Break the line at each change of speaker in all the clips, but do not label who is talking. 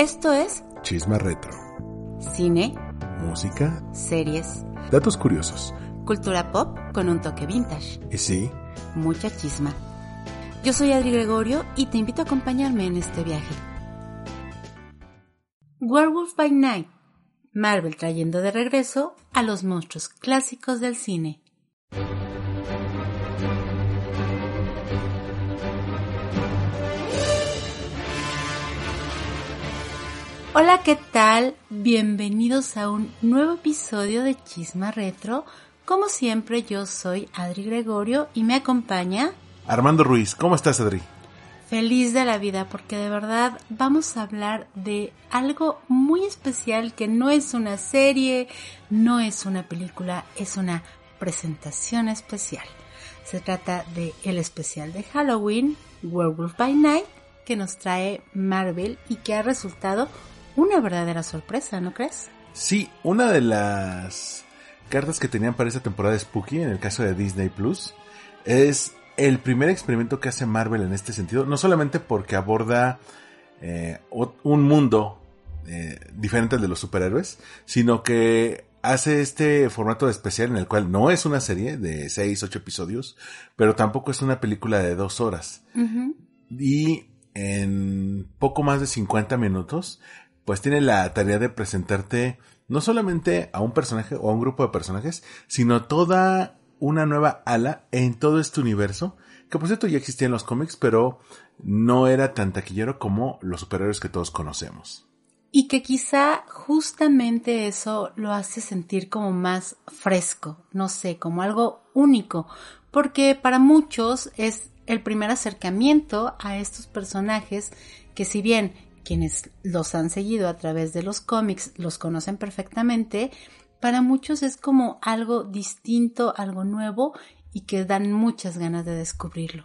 Esto es
Chisma Retro.
cine,
Música.
series,
Datos curiosos.
cultura pop con un toque vintage,
Y sí,
mucha chisma. Yo soy Adri Gregorio y te invito a acompañarme en este viaje. Werewolf by Night. Marvel trayendo de regreso a los monstruos clásicos del cine. Hola, ¿qué tal? Bienvenidos a un nuevo episodio de Chisma Retro. Como siempre, yo soy Adri Gregorio y me acompaña
Armando Ruiz, ¿cómo estás, Adri?
feliz de la vida porque de verdad vamos a hablar de algo muy especial que no es una serie, no es una película, es una presentación especial. Se trata de el especial de Halloween, Werewolf by Night, que nos trae Marvel y que ha resultado una verdadera sorpresa, ¿no crees?
Sí, una de las cartas que tenían para esta temporada de Spooky, en el caso de Disney Plus, es el primer experimento que hace Marvel en este sentido, no solamente porque aborda eh, un mundo eh, diferente al de los superhéroes, sino que hace este formato especial en el cual no es una serie de 6, 8 episodios, pero tampoco es una película de dos horas. y en poco más de 50 minutos, pues tiene la tarea de presentarte no solamente a un personaje o a un grupo de personajes, sino toda una nueva ala en todo este universo, que por cierto ya existía en los cómics, pero no era tan taquillero como los superhéroes que todos conocemos.
Y que quizá justamente eso lo hace sentir como más fresco, no sé, como algo único, porque para muchos es el primer acercamiento a estos personajes que si bien quienes los han seguido a través de los cómics los conocen perfectamente, para muchos es como algo distinto, algo nuevo y que dan muchas ganas de descubrirlo.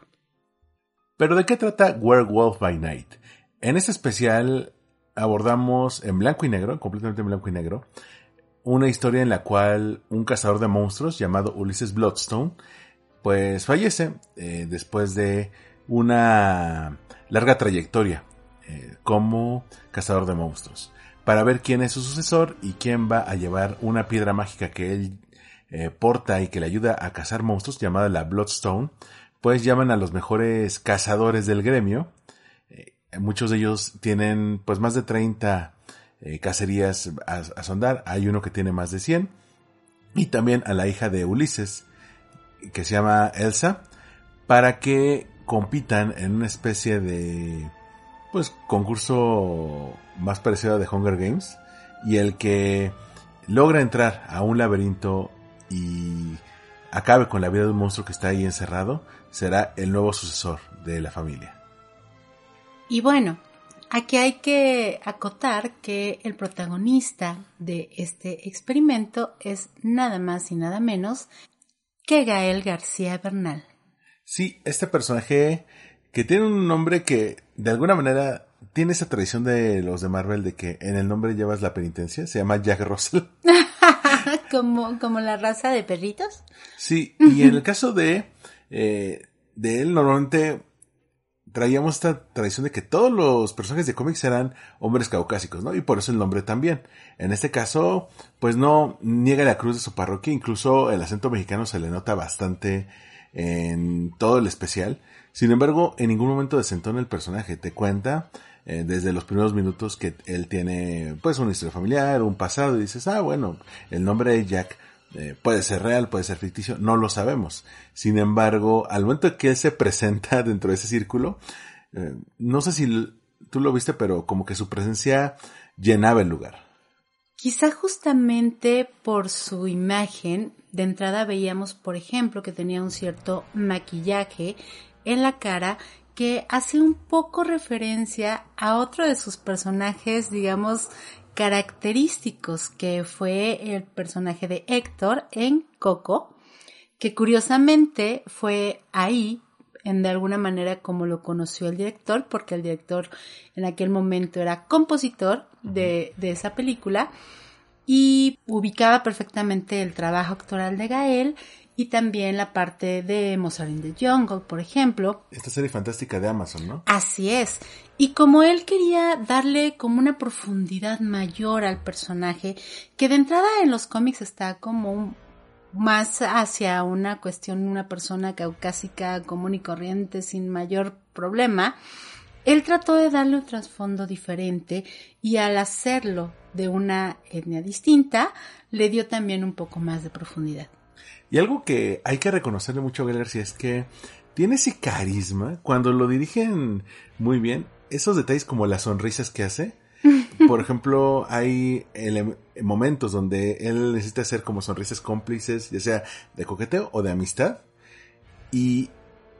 Pero ¿de qué trata Werewolf by Night? En este especial abordamos en blanco y negro, completamente en blanco y negro, una historia en la cual un cazador de monstruos llamado Ulysses Bloodstone, pues fallece eh, después de una larga trayectoria eh, como cazador de monstruos. Para ver quién es su sucesor y quién va a llevar una piedra mágica que él eh, porta y que le ayuda a cazar monstruos llamada la Bloodstone, pues llaman a los mejores cazadores del gremio. Eh, muchos de ellos tienen pues más de 30 eh, cacerías a, a sondar. Hay uno que tiene más de 100. Y también a la hija de Ulises, que se llama Elsa, para que compitan en una especie de pues concurso más parecido a The Hunger Games. Y el que logra entrar a un laberinto y acabe con la vida de un monstruo que está ahí encerrado, será el nuevo sucesor de la familia.
Y bueno, aquí hay que acotar que el protagonista de este experimento es nada más y nada menos que Gael García Bernal.
Sí, este personaje que tiene un nombre que de alguna manera tiene esa tradición de los de Marvel de que en el nombre llevas la penitencia, se llama Jack Russell.
como, como la raza de perritos.
Sí, y en el caso de, eh, de él, normalmente traíamos esta tradición de que todos los personajes de cómics eran hombres caucásicos, ¿no? Y por eso el nombre también. En este caso, pues no niega la cruz de su parroquia, incluso el acento mexicano se le nota bastante en todo el especial. Sin embargo, en ningún momento desentona el personaje, te cuenta eh, desde los primeros minutos que él tiene pues una historia familiar, un pasado, y dices, ah, bueno, el nombre de Jack eh, puede ser real, puede ser ficticio, no lo sabemos. Sin embargo, al momento que él se presenta dentro de ese círculo, eh, no sé si tú lo viste, pero como que su presencia llenaba el lugar.
Quizá justamente por su imagen, de entrada veíamos, por ejemplo, que tenía un cierto maquillaje en la cara que hace un poco referencia a otro de sus personajes, digamos, característicos, que fue el personaje de Héctor en Coco, que curiosamente fue ahí, en de alguna manera como lo conoció el director, porque el director en aquel momento era compositor de, de esa película y ubicaba perfectamente el trabajo actoral de Gael y también la parte de Mozart in the Jungle, por ejemplo.
Esta serie fantástica de Amazon, ¿no?
Así es. Y como él quería darle como una profundidad mayor al personaje, que de entrada en los cómics está como más hacia una cuestión, una persona caucásica común y corriente sin mayor problema, él trató de darle un trasfondo diferente y al hacerlo de una etnia distinta, le dio también un poco más de profundidad.
Y algo que hay que reconocerle mucho a Gael García es que tiene ese carisma cuando lo dirigen muy bien, esos detalles como las sonrisas que hace. Por ejemplo, hay momentos donde él necesita hacer como sonrisas cómplices, ya sea de coqueteo o de amistad. Y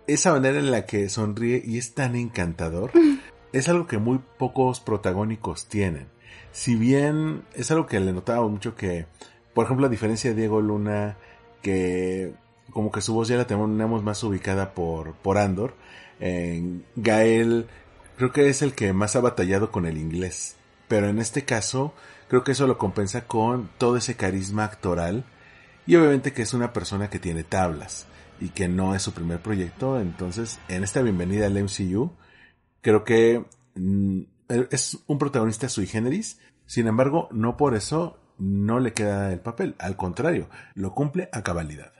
esa manera en la que sonríe y es tan encantador es algo que muy pocos protagónicos tienen. Si bien es algo que le notaba mucho que, por ejemplo, a diferencia de Diego Luna, que como que su voz ya la tenemos más ubicada por, por Andor, Gael creo que es el que más ha batallado con el inglés. Pero en este caso, creo que eso lo compensa con todo ese carisma actoral y obviamente que es una persona que tiene tablas y que no es su primer proyecto. Entonces, en esta bienvenida al MCU, creo que mm, es un protagonista sui generis. Sin embargo, no por eso no le queda el papel. Al contrario, lo cumple a cabalidad.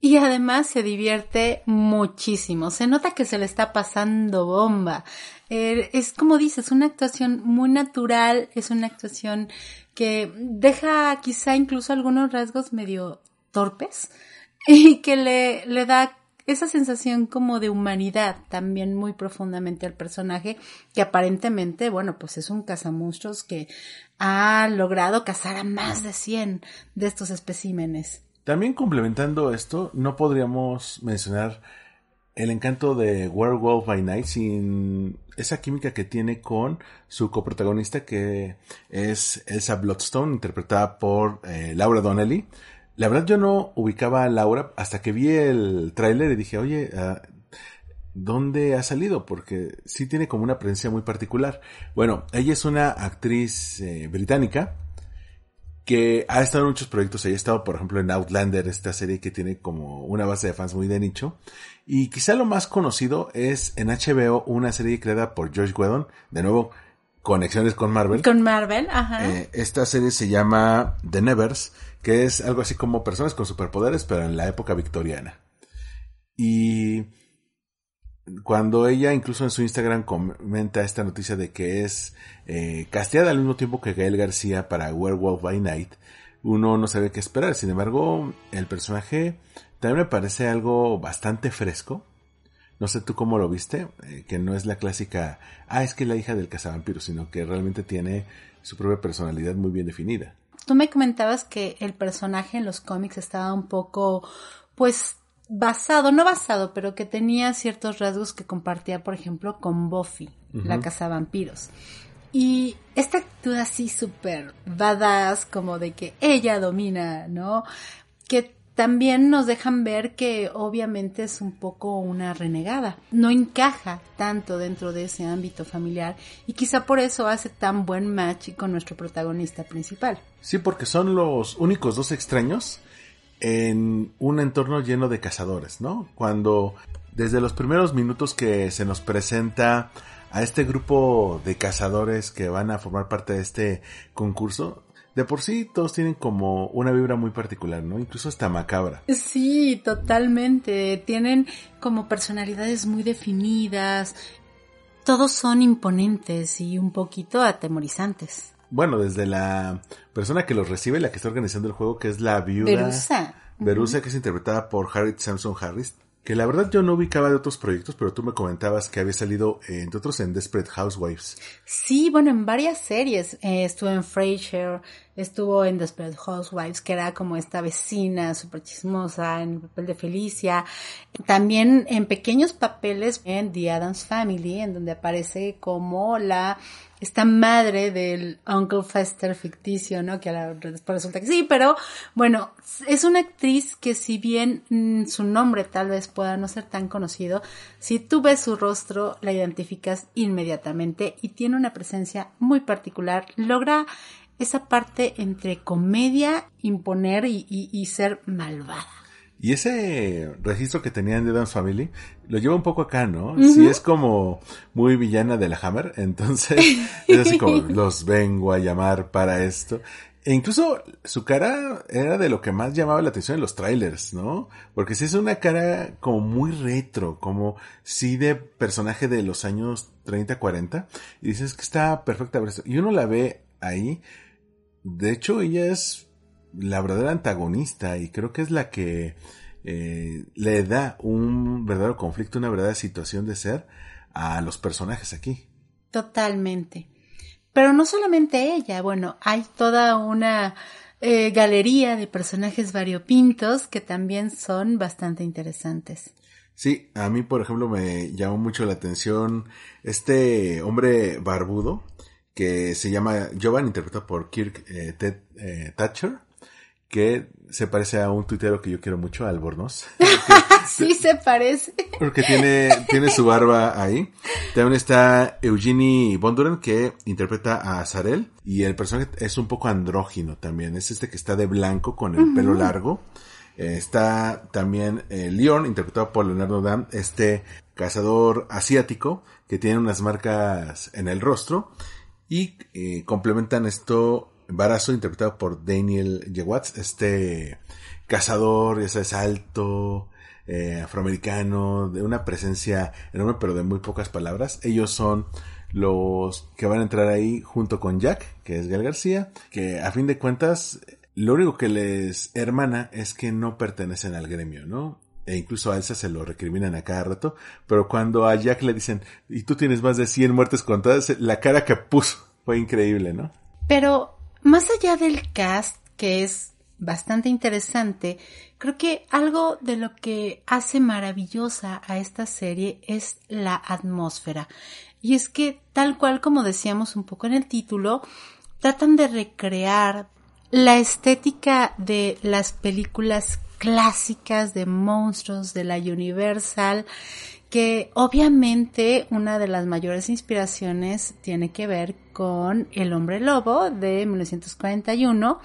Y además se divierte muchísimo. Se nota que se le está pasando bomba. Eh, es como dices, una actuación muy natural, es una actuación que deja quizá incluso algunos rasgos medio torpes, y que le, le da esa sensación como de humanidad también muy profundamente al personaje, que aparentemente, bueno, pues es un cazamonstruos que ha logrado cazar a más de 100 de estos especímenes.
También complementando esto, no podríamos mencionar el encanto de Werewolf by Night sin esa química que tiene con su coprotagonista que es Elsa Bloodstone, interpretada por eh, Laura Donnelly. La verdad yo no ubicaba a Laura hasta que vi el tráiler y dije, oye, ah, ¿dónde ha salido? Porque sí tiene como una presencia muy particular. Bueno, ella es una actriz eh, británica que ha estado en muchos proyectos. Ella ha estado, por ejemplo, en Outlander, esta serie que tiene como una base de fans muy de nicho. Y quizá lo más conocido es en HBO una serie creada por George Whedon. De nuevo, conexiones con Marvel.
Con Marvel, ajá.
Eh, esta serie se llama The Nevers que es algo así como personas con superpoderes, pero en la época victoriana. Y cuando ella incluso en su Instagram comenta esta noticia de que es eh, casteada al mismo tiempo que Gael García para Werewolf by Night, uno no sabe qué esperar. Sin embargo, el personaje también me parece algo bastante fresco. No sé tú cómo lo viste, eh, que no es la clásica, ah, es que la hija del cazavampiro, sino que realmente tiene su propia personalidad muy bien definida.
Tú me comentabas que el personaje en los cómics estaba un poco, pues, basado, no basado, pero que tenía ciertos rasgos que compartía, por ejemplo, con Buffy, la casa vampiros. Y esta actitud así súper badass, como de que ella domina, ¿no? Que también nos dejan ver que obviamente es un poco una renegada. No encaja tanto dentro de ese ámbito familiar y quizá por eso hace tan buen match con nuestro protagonista principal.
Sí, porque son los únicos dos extraños en un entorno lleno de cazadores, ¿no? Cuando desde los primeros minutos que se nos presenta a este grupo de cazadores que van a formar parte de este concurso, de por sí todos tienen como una vibra muy particular, ¿no? Incluso hasta macabra.
Sí, totalmente. Tienen como personalidades muy definidas. Todos son imponentes y un poquito atemorizantes.
Bueno, desde la persona que los recibe, la que está organizando el juego, que es la viuda.
Verusa.
Verusa, que es interpretada por Harriet Samson Harris que la verdad yo no ubicaba de otros proyectos, pero tú me comentabas que había salido, eh, entre otros, en Desperate Housewives.
Sí, bueno, en varias series. Eh, estuvo en Frasier, estuvo en Desperate Housewives, que era como esta vecina súper chismosa, en el papel de Felicia. También en pequeños papeles en The Addams Family, en donde aparece como la esta madre del Uncle Fester ficticio, ¿no? Que después resulta que sí, pero bueno, es una actriz que si bien mm, su nombre tal vez pueda no ser tan conocido, si tú ves su rostro la identificas inmediatamente y tiene una presencia muy particular, logra esa parte entre comedia, imponer y, y ser malvada.
Y ese registro que tenían de Dance Family lo lleva un poco acá, ¿no? Sí, es como muy villana de la Hammer. Entonces, es así como, los vengo a llamar para esto. E incluso su cara era de lo que más llamaba la atención en los trailers, ¿no? Porque sí es una cara como muy retro, como sí de personaje de los años 30, 40. Y dices que está perfecta. Y uno la ve ahí. De hecho, ella es la verdadera antagonista y creo que es la que eh, le da un verdadero conflicto, una verdadera situación de ser a los personajes aquí.
Totalmente. Pero no solamente ella, bueno, hay toda una eh, galería de personajes variopintos que también son bastante interesantes.
Sí, a mí, por ejemplo, me llamó mucho la atención este hombre barbudo que se llama Jovan, interpretado por Kirk eh, eh, Thatcher, que se parece a un tuitero que yo quiero mucho, Albornoz.
sí, se parece.
Porque tiene, tiene su barba ahí. También está Eugenie Bonduran, que interpreta a Zarel. Y el personaje es un poco andrógino también. Es este que está de blanco con el pelo largo. Eh, está también eh, Leon, interpretado por Leonardo Dam, este cazador asiático que tiene unas marcas en el rostro. Y eh, complementan esto Barazo, interpretado por Daniel Yewatz, este cazador, ya sabes, alto, eh, afroamericano, de una presencia enorme, pero de muy pocas palabras. Ellos son los que van a entrar ahí junto con Jack, que es Gal García, que a fin de cuentas, lo único que les hermana es que no pertenecen al gremio, ¿no? E incluso a Elsa se lo recriminan a cada rato, pero cuando a Jack le dicen, y tú tienes más de 100 muertes contadas, la cara que puso fue increíble, ¿no?
Pero más allá del cast, que es bastante interesante, creo que algo de lo que hace maravillosa a esta serie es la atmósfera. Y es que, tal cual como decíamos un poco en el título, tratan de recrear la estética de las películas clásicas de monstruos de la Universal que obviamente una de las mayores inspiraciones tiene que ver con El hombre lobo de 1941,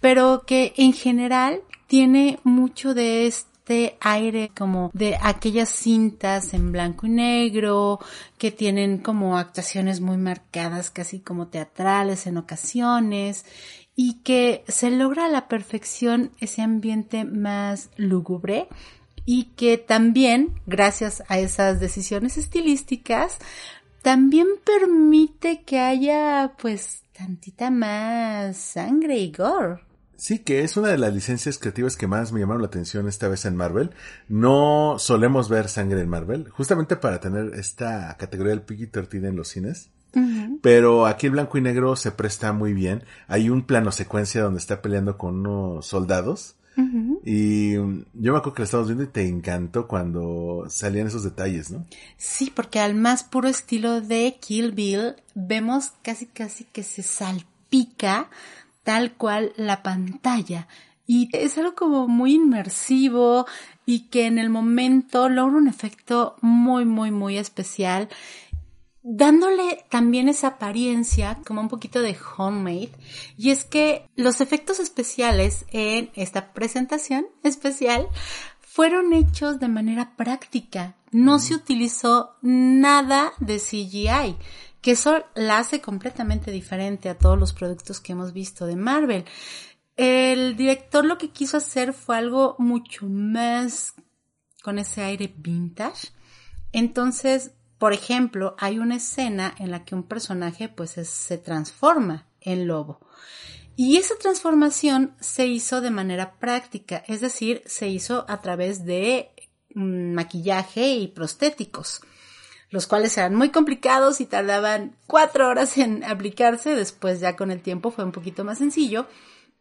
pero que en general tiene mucho de este aire como de aquellas cintas en blanco y negro que tienen como actuaciones muy marcadas, casi como teatrales en ocasiones y que se logra a la perfección ese ambiente más lúgubre y que también, gracias a esas decisiones estilísticas, también permite que haya pues tantita más sangre y gore.
Sí, que es una de las licencias creativas que más me llamaron la atención esta vez en Marvel. No solemos ver sangre en Marvel, justamente para tener esta categoría del PG-13 en los cines. Pero aquí el blanco y negro se presta muy bien. Hay un plano secuencia donde está peleando con unos soldados y um, yo me acuerdo que lo estábamos viendo y te encantó cuando salían esos detalles, ¿no?
Sí, porque al más puro estilo de Kill Bill vemos casi casi que se salpica tal cual la pantalla. Y es algo como muy inmersivo y que en el momento logra un efecto muy, muy, muy especial dándole también esa apariencia como un poquito de homemade. Y es que los efectos especiales en esta presentación especial fueron hechos de manera práctica. No se utilizó nada de CGI, que eso la hace completamente diferente a todos los productos que hemos visto de Marvel. El director lo que quiso hacer fue algo mucho más con ese aire vintage. Entonces por ejemplo, hay una escena en la que un personaje pues se transforma en lobo. Y esa transformación se hizo de manera práctica, es decir, se hizo a través de mm, maquillaje y prostéticos, los cuales eran muy complicados y tardaban cuatro horas en aplicarse, después ya con el tiempo fue un poquito más sencillo,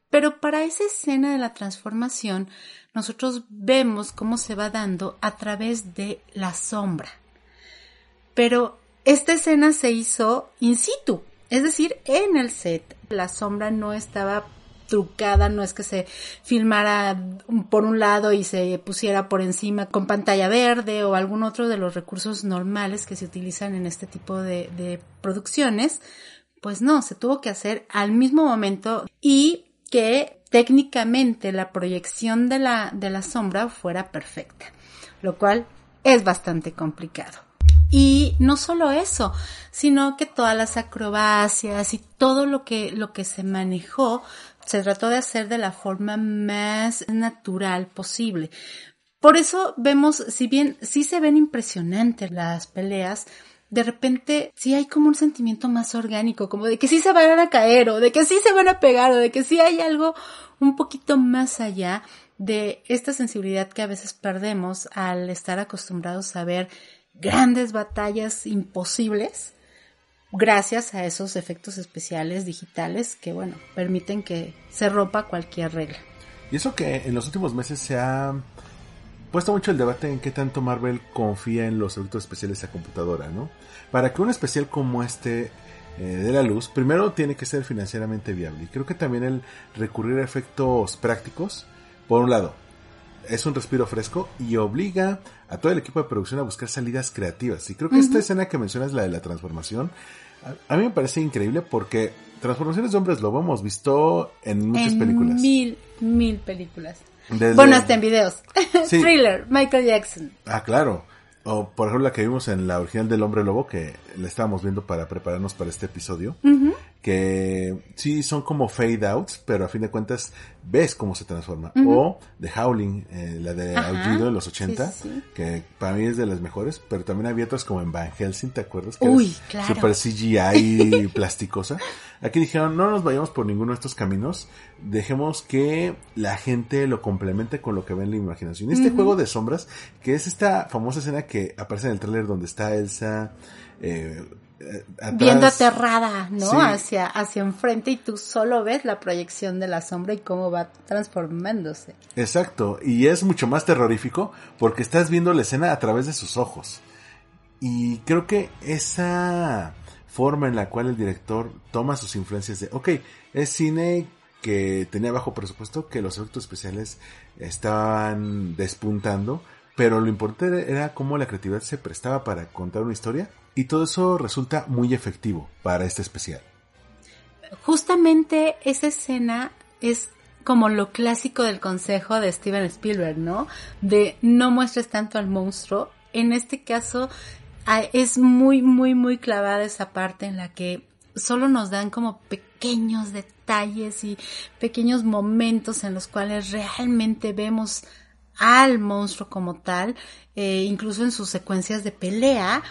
pero para esa escena de la transformación nosotros vemos cómo se va dando a través de la sombra. Pero esta escena se hizo in situ, es decir, en el set. La sombra no estaba trucada, no es que se filmara por un lado y se pusiera por encima con pantalla verde o algún otro de los recursos normales que se utilizan en este tipo de, producciones. Pues no, se tuvo que hacer al mismo momento y que técnicamente la proyección de la, de la sombra fuera perfecta, lo cual es bastante complicado. Y no solo eso, sino que todas las acrobacias y todo lo que, lo que se manejó se trató de hacer de la forma más natural posible. Por eso vemos, si bien sí se ven impresionantes las peleas, de repente sí hay como un sentimiento más orgánico, como de que sí se van a caer o de que sí se van a pegar o de que sí hay algo un poquito más allá de esta sensibilidad que a veces perdemos al estar acostumbrados a ver grandes batallas imposibles gracias a esos efectos especiales digitales que, bueno, permiten que se rompa cualquier regla.
Y eso que en los últimos meses se ha puesto mucho el debate en qué tanto Marvel confía en los efectos especiales a computadora, ¿no? Para que un especial como este eh, de la luz, primero tiene que ser financieramente viable. Y creo que también el recurrir a efectos prácticos, por un lado, es un respiro fresco y obliga a todo el equipo de producción a buscar salidas creativas. Y creo que esta escena que mencionas, la de la transformación, a, mí me parece increíble porque transformaciones de hombres lobo hemos visto en muchas películas.
Mil, mil películas. Bueno, hasta en videos. Thriller, Michael Jackson.
Ah, claro. O por ejemplo la que vimos en la original del Hombre Lobo, que la estábamos viendo para prepararnos para este episodio, que sí son como fade outs, pero a fin de cuentas ves cómo se transforma. O The Howling, eh, la de Aullido de los 80, que para mí es de las mejores, pero también había otras como en Van Helsing, ¿te acuerdas? Que
Uy, claro.
Super CGI plasticosa. Aquí dijeron, no nos vayamos por ninguno de estos caminos, dejemos que la gente lo complemente con lo que ve en la imaginación. Este juego de sombras, que es esta famosa escena que aparece en el tráiler donde está Elsa, eh,
eh, viendo aterrada, ¿no? Hacia, hacia enfrente y tú solo ves la proyección de la sombra y cómo va transformándose.
Exacto, y es mucho más terrorífico porque estás viendo la escena a través de sus ojos. Y creo que esa forma en la cual el director toma sus influencias de, ok, es cine que tenía bajo presupuesto, que los efectos especiales estaban despuntando, pero lo importante era cómo la creatividad se prestaba para contar una historia y todo eso resulta muy efectivo para este especial.
Justamente esa escena es como lo clásico del consejo de Steven Spielberg, ¿no? De no muestres tanto al monstruo. En este caso es muy, muy, muy clavada esa parte en la que solo nos dan como pequeños detalles y pequeños momentos en los cuales realmente vemos al monstruo como tal, eh, incluso en sus secuencias de pelea,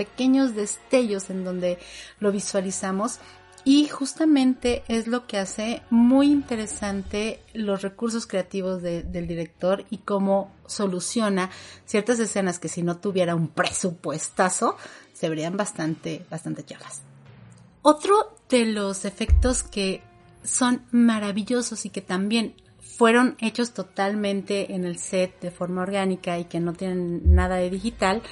pequeños destellos en donde lo visualizamos y justamente es lo que hace muy interesante los recursos creativos del director y cómo soluciona ciertas escenas que si no tuviera un presupuestazo se verían bastante, bastante. Otro de los efectos que son maravillosos y que también fueron hechos totalmente en el set de forma orgánica y que no tienen nada de digital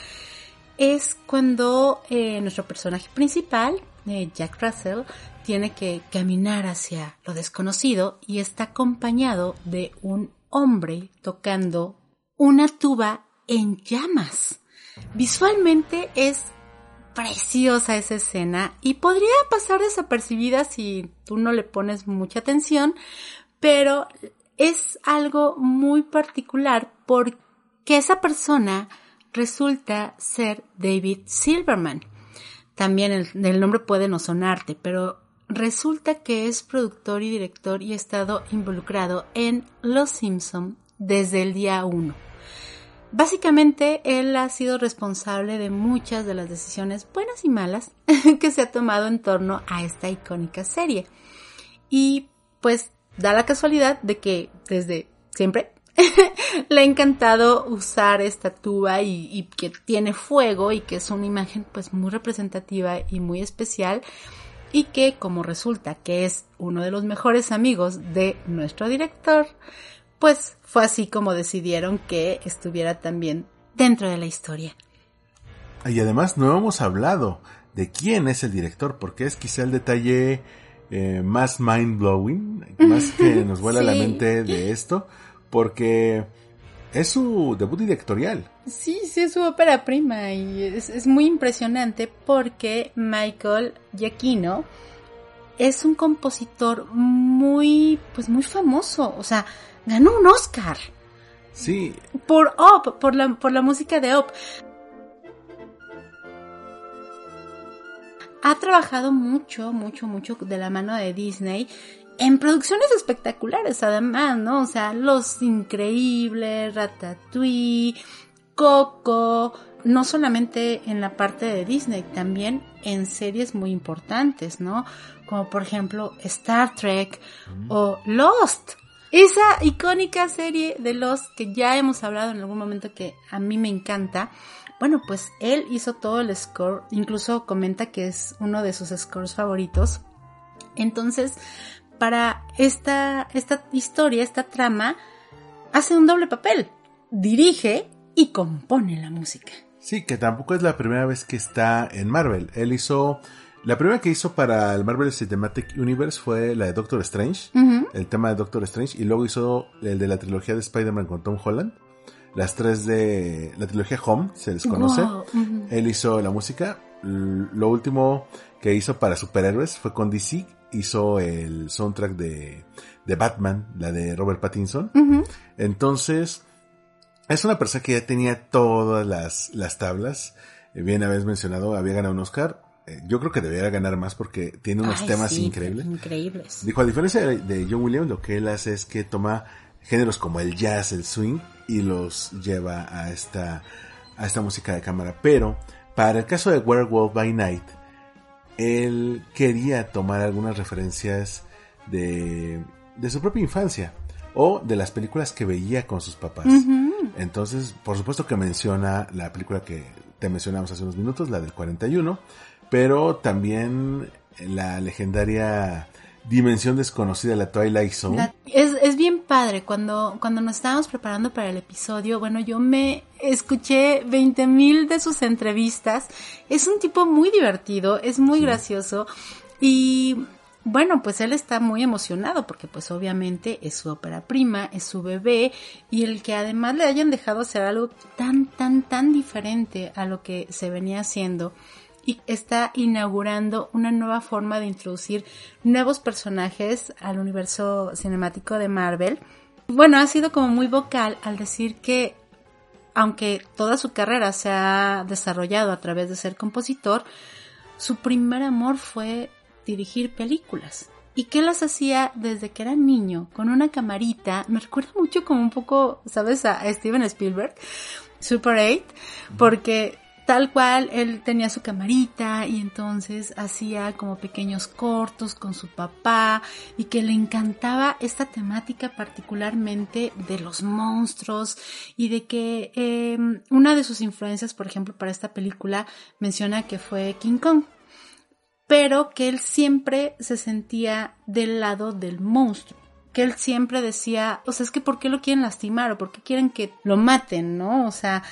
es cuando eh, nuestro personaje principal, eh, Jack Russell, tiene que caminar hacia lo desconocido y está acompañado de un hombre tocando una tuba en llamas. Visualmente es preciosa esa escena y podría pasar desapercibida si tú no le pones mucha atención, pero es algo muy particular porque esa persona resulta ser David Silverman. También el, nombre puede no sonarte, pero resulta que es productor y director y ha estado involucrado en Los Simpson desde el día 1. Básicamente, él ha sido responsable de muchas de las decisiones buenas y malas que se ha tomado en torno a esta icónica serie. Y pues da la casualidad de que desde siempre le ha encantado usar esta tuba y, que tiene fuego y que es una imagen pues muy representativa y muy especial y que como resulta que es uno de los mejores amigos de nuestro director, pues fue así como decidieron que estuviera también dentro de la historia.
Y además no hemos hablado de quién es el director, porque es quizá el detalle eh, más mind blowing, más que nos vuela la mente de esto, porque es su debut directorial.
Sí, sí, es su ópera prima y es, muy impresionante porque Michael Giacchino es un compositor muy, pues muy famoso, o sea, ganó un Oscar.
Sí.
Por Up, por la, por la música de Up. Ha trabajado mucho, mucho, mucho de la mano de Disney en producciones espectaculares además, ¿no? O sea, Los Increíbles, Ratatouille, Coco, no solamente en la parte de Disney, también en series muy importantes, ¿no? Como por ejemplo Star Trek o Lost. Esa icónica serie de Lost que ya hemos hablado en algún momento que a mí me encanta. Bueno, pues él hizo todo el score, incluso comenta que es uno de sus scores favoritos. Entonces, para esta, esta historia, esta trama, hace un doble papel. Dirige y compone la música.
Sí, que tampoco es la primera vez que está en Marvel. Él hizo. La primera que hizo para el Marvel Cinematic Universe fue la de Doctor Strange, el tema de Doctor Strange, y luego hizo el de la trilogía de Spider-Man con Tom Holland. Las tres de la trilogía Home, se les conoce. Él hizo la música. Lo último que hizo para superhéroes fue con DC. Hizo el soundtrack de, de Batman, la de Robert Pattinson. Entonces, es una persona que ya tenía todas las, las tablas. Eh, bien habéis mencionado, había ganado un Oscar. Eh, yo creo que debería ganar más porque tiene unos temas increíbles.
Increíbles.
Dijo, a diferencia de John Williams, lo que él hace es que toma géneros como el jazz, el swing, y los lleva a esta, a esta música de cámara. Pero, para el caso de Werewolf by Night, él quería tomar algunas referencias de, de su propia infancia o de las películas que veía con sus papás. Entonces, por supuesto que menciona la película que te mencionamos hace unos minutos, la del 41, pero también la legendaria Dimensión Desconocida, la Twilight Zone.
es, es bien padre, cuando, cuando nos estábamos preparando para el episodio, bueno, yo me escuché 20 mil de sus entrevistas, es un tipo muy divertido, es muy gracioso y bueno, pues él está muy emocionado porque pues obviamente es su ópera prima, es su bebé y el que además le hayan dejado hacer algo tan, tan, tan diferente a lo que se venía haciendo y está inaugurando una nueva forma de introducir nuevos personajes al universo cinemático de Marvel. Bueno, ha sido como muy vocal al decir que aunque toda su carrera se ha desarrollado a través de ser compositor, su primer amor fue dirigir películas. Y que las hacía desde que era niño, con una camarita. Me recuerda mucho como un poco, ¿sabes? A, Steven Spielberg, Super 8, porque tal cual él tenía su camarita y entonces hacía como pequeños cortos con su papá y que le encantaba esta temática particularmente de los monstruos y de que em, una de sus influencias, por ejemplo, para esta película menciona que fue King Kong pero que él siempre se sentía del lado del monstruo. Que él siempre decía, o sea, es que ¿por qué lo quieren lastimar? ¿O por qué quieren que lo maten? ¿No? O sea,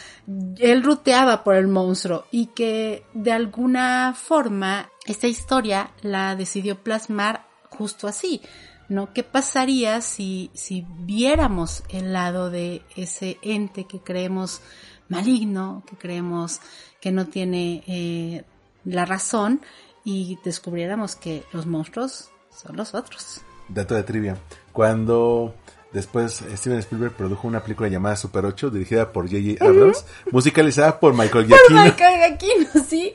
él ruteaba por el monstruo y que de alguna forma esta historia la decidió plasmar justo así. ¿no? ¿Qué pasaría si, si viéramos el lado de ese ente que creemos maligno, que creemos que no tiene eh, la razón y descubriéramos que los monstruos son los otros.
Dato de trivia. Cuando después Steven Spielberg produjo una película llamada Super 8 dirigida por J.J. Abrams, musicalizada por Michael Giacchino.
Por Michael Giacchino, sí.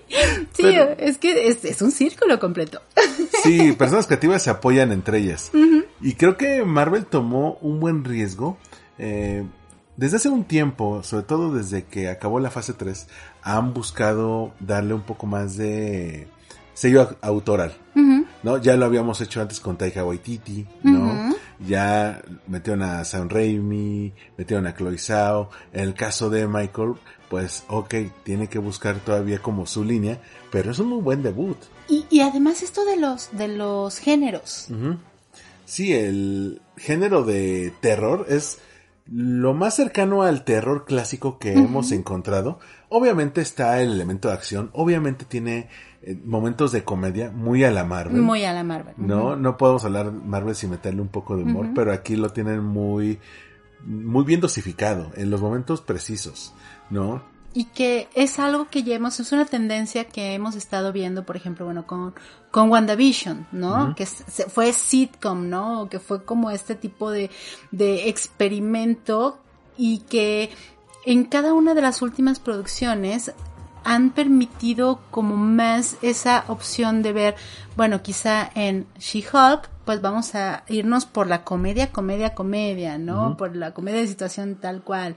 Sí, es que es, un círculo completo.
Sí, personas creativas se apoyan entre ellas. Y creo que Marvel tomó un buen riesgo. Eh, desde hace un tiempo, sobre todo desde que acabó la fase 3, han buscado darle un poco más de sello autoral, ¿no? Ya lo habíamos hecho antes con Taika Waititi, ¿no? Ya metieron a Sam Raimi, metieron a Chloe Zhao. En el caso de Michael, pues, ok, tiene que buscar todavía como su línea, pero es un muy buen debut.
Y, además esto de los, de los géneros.
Sí, el género de terror es lo más cercano al terror clásico que hemos encontrado. Obviamente está el elemento de acción, obviamente tiene momentos de comedia muy a la Marvel.
Muy a la Marvel.
No, no podemos hablar Marvel sin meterle un poco de humor, pero aquí lo tienen muy, muy bien dosificado, en los momentos precisos, ¿no?
y que es algo que ya hemos, es una tendencia que hemos estado viendo, por ejemplo, bueno, con, con WandaVision, ¿no? Que fue sitcom, ¿no? Que fue como este tipo de, de experimento y que en cada una de las últimas producciones han permitido como más esa opción de ver, bueno, quizá en She-Hulk, pues vamos a irnos por la comedia, comedia, comedia, ¿no? Por la comedia de situación tal cual.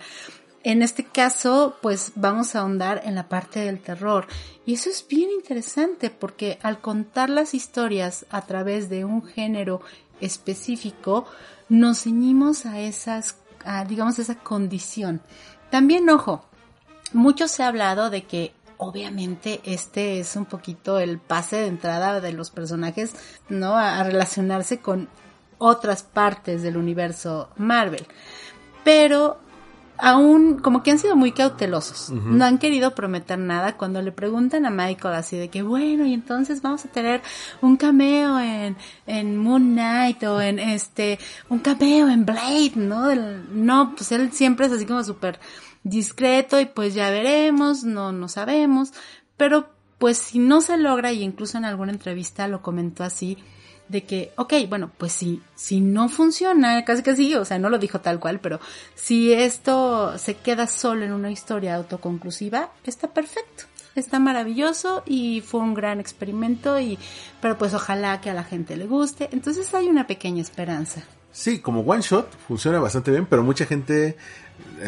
En este caso, pues vamos a ahondar en la parte del terror. Y eso es bien interesante porque al contar las historias a través de un género específico, nos ceñimos a esas, a, digamos, esa condición. También, ojo, mucho se ha hablado de que obviamente este es un poquito el pase de entrada de los personajes, ¿no? A, relacionarse con otras partes del universo Marvel. Pero aún como que han sido muy cautelosos. No han querido prometer nada cuando le preguntan a Michael así de que bueno, y entonces vamos a tener un cameo en, en Moon Knight o en este, un cameo en Blade, ¿no? no, pues él siempre es así como súper discreto y pues ya veremos, no, no sabemos, pero pues si no se logra y incluso en alguna entrevista lo comentó así, de que, ok, bueno, pues si, si no funciona, casi casi, o sea, no lo dijo tal cual, pero si esto se queda solo en una historia autoconclusiva, está perfecto, está maravilloso y fue un gran experimento y, pero pues ojalá que a la gente le guste, entonces hay una pequeña esperanza.
Sí, como one shot funciona bastante bien, pero mucha gente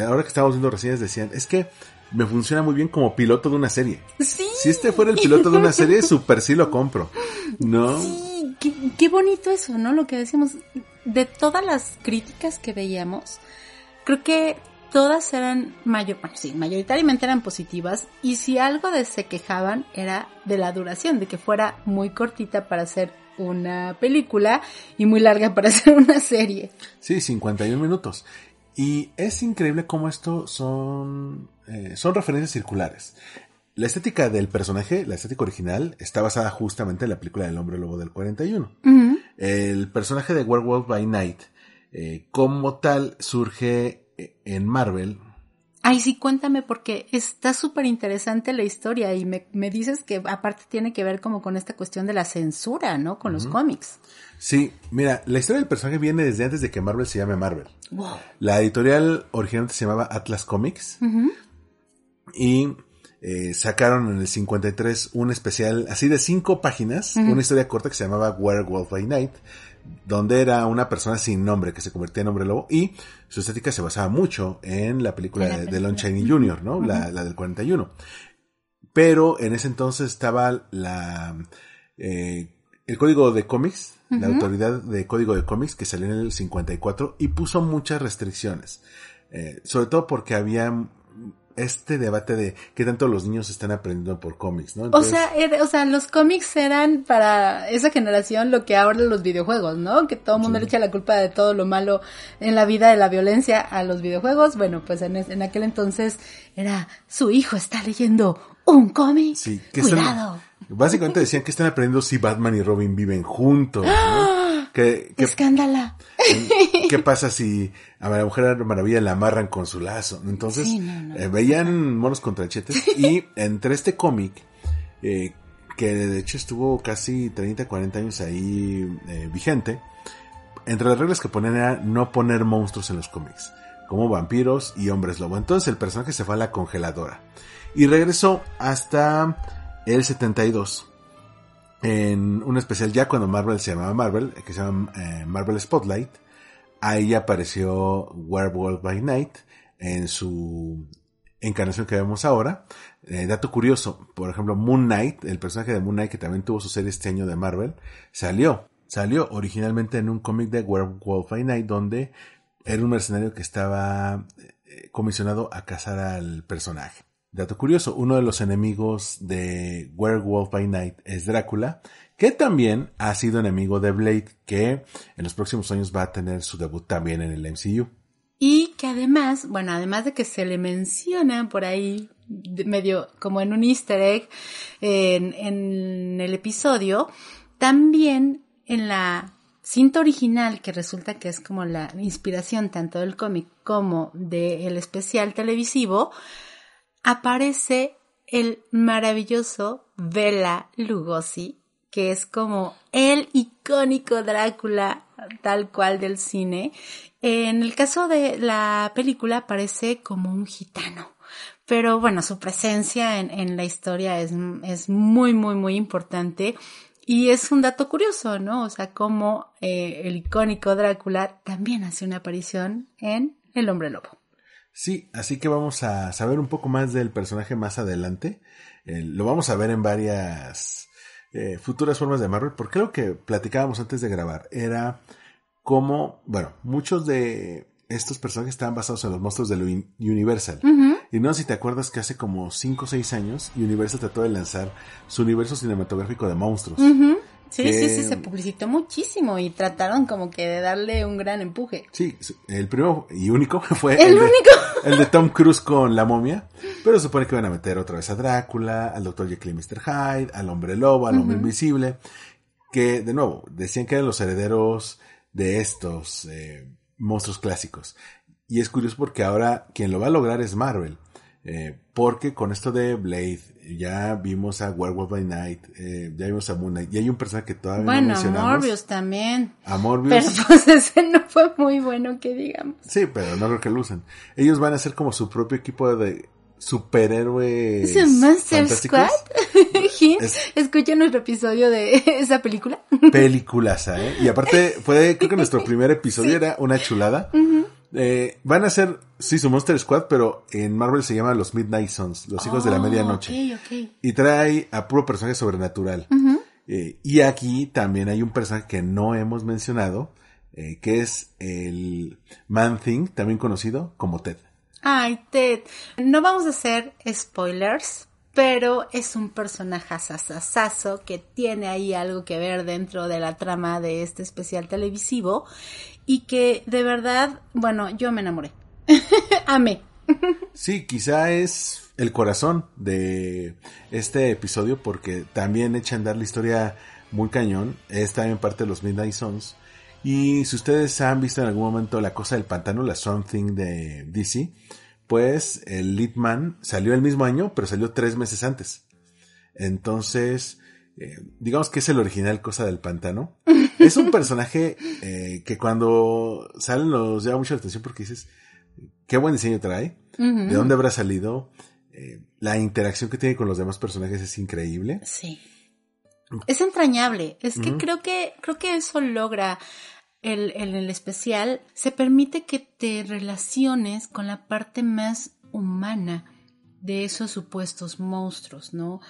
ahora que estábamos viendo reseñas decían, es que me funciona muy bien como piloto de una serie.
Sí.
Si este fuera el piloto de una serie, super sí lo compro. ¿No?
Sí, qué, bonito eso, ¿no? Lo que decimos. De todas las críticas que veíamos, creo que todas eran mayor, bueno, sí, mayoritariamente eran positivas y si algo de se quejaban era de la duración, de que fuera muy cortita para hacer una película y muy larga para hacer una serie.
Sí, 51 minutos. Y es increíble cómo esto son, eh, son referencias circulares. La estética del personaje, la estética original, está basada justamente en la película del hombre lobo del 41. El personaje de Werewolf by Night, eh, como tal, surge eh, en Marvel
Ay, sí, cuéntame porque está súper interesante la historia y me, me, dices que aparte tiene que ver como con esta cuestión de la censura, ¿no? Con los cómics.
Sí, mira, la historia del personaje viene desde antes de que Marvel se llame Marvel. La editorial originalmente se llamaba Atlas Comics y eh, sacaron en el 53 un especial así de cinco páginas, una historia corta que se llamaba Werewolf by Night, donde era una persona sin nombre que se convertía en hombre lobo y su estética se basaba mucho en la película de, Lon Chaney Jr., ¿no? la, del 41. Pero en ese entonces estaba la, eh, el código de cómics, la autoridad de código de cómics que salió en el 54 y puso muchas restricciones. Eh, sobre todo porque había este debate de qué tanto los niños están aprendiendo por cómics, ¿no?
o sea, o sea, los cómics eran para esa generación lo que ahora los videojuegos, ¿no? Que todo el mundo le echa la culpa de todo lo malo en la vida de la violencia a los videojuegos. Bueno, pues en, en aquel entonces era su hijo está leyendo un cómic. Sí, cuidado.
básicamente decían que están aprendiendo si Batman y Robin viven juntos. ¿no?
¡Ah! ¿Qué, Escándala.
¿Qué pasa si a la Mujer Maravilla la amarran con su lazo? Entonces, eh, veían monos con tranchetes y entre este cómic, eh, que de hecho estuvo casi 30, 40 años ahí eh, vigente, entre las reglas que ponían era no poner monstruos en los cómics, como vampiros y hombres lobo. Entonces el personaje se fue a la congeladora y regresó hasta el 72 en un especial ya cuando Marvel se llamaba Marvel, que se llama eh, Marvel Spotlight, ahí apareció Werewolf by Night en su encarnación que vemos ahora. Eh, dato curioso, por ejemplo, Moon Knight, el personaje de Moon Knight que también tuvo su serie este año de Marvel, salió, salió originalmente en un cómic de Werewolf by Night donde era un mercenario que estaba eh, comisionado a cazar al personaje. Dato curioso, uno de los enemigos de Werewolf by Night es Drácula, que también ha sido enemigo de Blade, que en los próximos años va a tener su debut también en el MCU.
Y que además, bueno, además de que se le menciona por ahí, medio como en un easter egg, en, el episodio, también en la cinta original, que resulta que es como la inspiración tanto del cómic como del especial televisivo, aparece el maravilloso Bela Lugosi, que es como el icónico Drácula tal cual del cine. En el caso de la película aparece como un gitano. Pero bueno, su presencia en, en la historia es, es muy, muy, muy importante. Y es un dato curioso, ¿no? O sea, como eh, el icónico Drácula también hace una aparición en El hombre lobo.
Sí, así que vamos a saber un poco más del personaje más adelante. Eh, lo vamos a ver en varias eh, futuras formas de Marvel, porque lo que platicábamos antes de grabar era cómo, bueno, muchos de estos personajes estaban basados en los monstruos de Universal. Y no sé si te acuerdas que hace como 5 o 6 años Universal trató de lanzar su universo cinematográfico de monstruos.
Sí, sí, sí, se publicitó muchísimo y trataron como que de darle un gran empuje.
Sí, el primero y único fue
el,
de,
único.
el de Tom Cruise con la momia, pero supone que van a meter otra vez a Drácula, al Dr. Jekyll y Mr. Hyde, al Hombre Lobo, al Hombre Invisible, que de nuevo decían que eran los herederos de estos eh, monstruos clásicos. Y es curioso porque ahora quien lo va a lograr es Marvel. Eh, porque con esto de Blade, ya vimos a Werewolf by Night, eh, ya vimos a Moon Knight, y hay un personaje que todavía
bueno,
no mencionamos.
a Morbius también.
A Morbius.
Pero pues ese no fue muy bueno que digamos.
Sí, pero no creo que lo usen. Ellos van a ser como su propio equipo de superhéroes.
¿Es un Monster. Squad?
Es-
Escucha nuestro episodio de esa película.
Peliculaza, ¿eh? Y aparte, fue, creo que nuestro primer episodio era una chulada. Eh, van a ser, sí, su Monster Squad, pero en Marvel se llama los Midnight Suns, los hijos de la
Oh,
medianoche.
Ok, ok.
Y trae a puro personaje sobrenatural. Eh, y aquí también hay un personaje que no hemos mencionado, eh, que es el Man Thing, también conocido como Ted.
Ay, Ted. No vamos a hacer spoilers, pero es un personaje sasasazo que tiene ahí algo que ver dentro de la trama de este especial televisivo y que de verdad, bueno, yo me enamoré. Amé.
Sí, quizá es el corazón de este episodio porque también echa a andar la historia muy cañón. Es también parte de los Midnight Suns. Y si ustedes han visto en algún momento La Cosa del Pantano, la Something de DC, pues el Leadman salió el mismo año, pero salió tres meses antes. Entonces, eh, digamos que es el original Cosa del Pantano. Es un personaje eh, que cuando salen nos llama mucho la atención porque dices, qué buen diseño trae, de dónde habrá salido, Eh, la interacción que tiene con los demás personajes es increíble.
Sí. Es entrañable. Es que creo que, creo que eso logra el, el, el especial. Se permite que te relaciones con la parte más humana de esos supuestos monstruos, ¿no?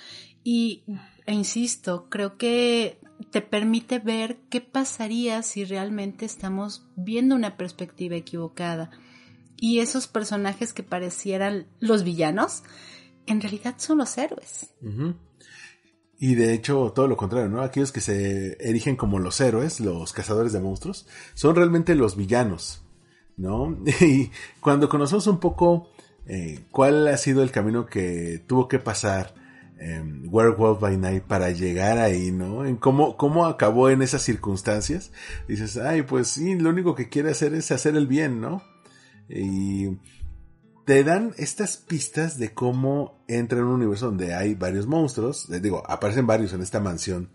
Y, e insisto, creo que te permite ver qué pasaría si realmente estamos viendo una perspectiva equivocada. Y esos personajes que parecieran los villanos, en realidad son los héroes.
Y de hecho, todo lo contrario, ¿no? Aquellos que se erigen como los héroes, los cazadores de monstruos, son realmente los villanos, ¿no? Y cuando conocemos un poco eh, cuál ha sido el camino que tuvo que pasar eh, Werewolf by Night para llegar ahí, ¿no? En cómo, cómo acabó en esas circunstancias, dices, ay, pues sí, lo único que quiere hacer es hacer el bien, ¿no? Y te dan estas pistas de cómo entra en un universo donde hay varios monstruos, eh, digo, aparecen varios en esta mansión,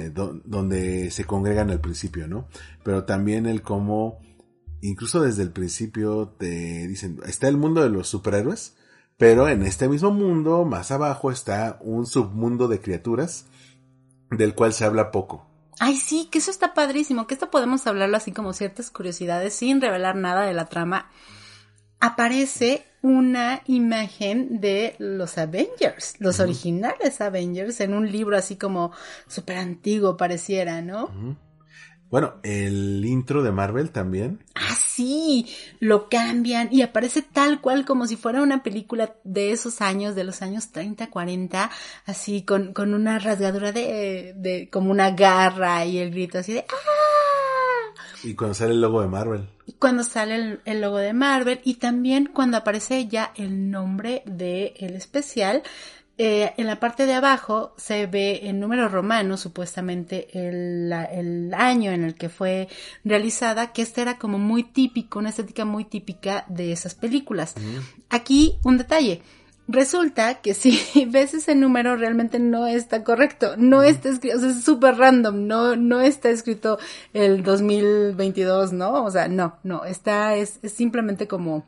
eh, do- donde se congregan al principio, ¿no? Pero también el cómo, incluso desde el principio te dicen, está el mundo de los superhéroes, pero en este mismo mundo, más abajo, está un submundo de criaturas del cual se habla poco.
Ay, sí, que eso está padrísimo, que esto podemos hablarlo así como ciertas curiosidades sin revelar nada de la trama. Aparece una imagen de los Avengers, los originales Avengers, en un libro así como súper antiguo pareciera, ¿no?
Bueno, el intro de Marvel también.
Ah, sí, lo cambian y aparece tal cual como si fuera una película de esos años, de los años 30, 40, así con, con una rasgadura de, de como una garra y el grito así de ¡Ah!
Y cuando sale el logo de Marvel.
Cuando sale el, el logo de Marvel y también cuando aparece ya el nombre del el especial. Eh, en la parte de abajo se ve en número romano supuestamente el año en el que fue realizada, que este era como muy típico, una estética muy típica de esas películas. Aquí un detalle. Resulta que si ves ese número realmente no está correcto, no está escrito, o sea, es súper random, no, no está escrito el 2022, ¿no? O sea, no, no, está, es, es simplemente como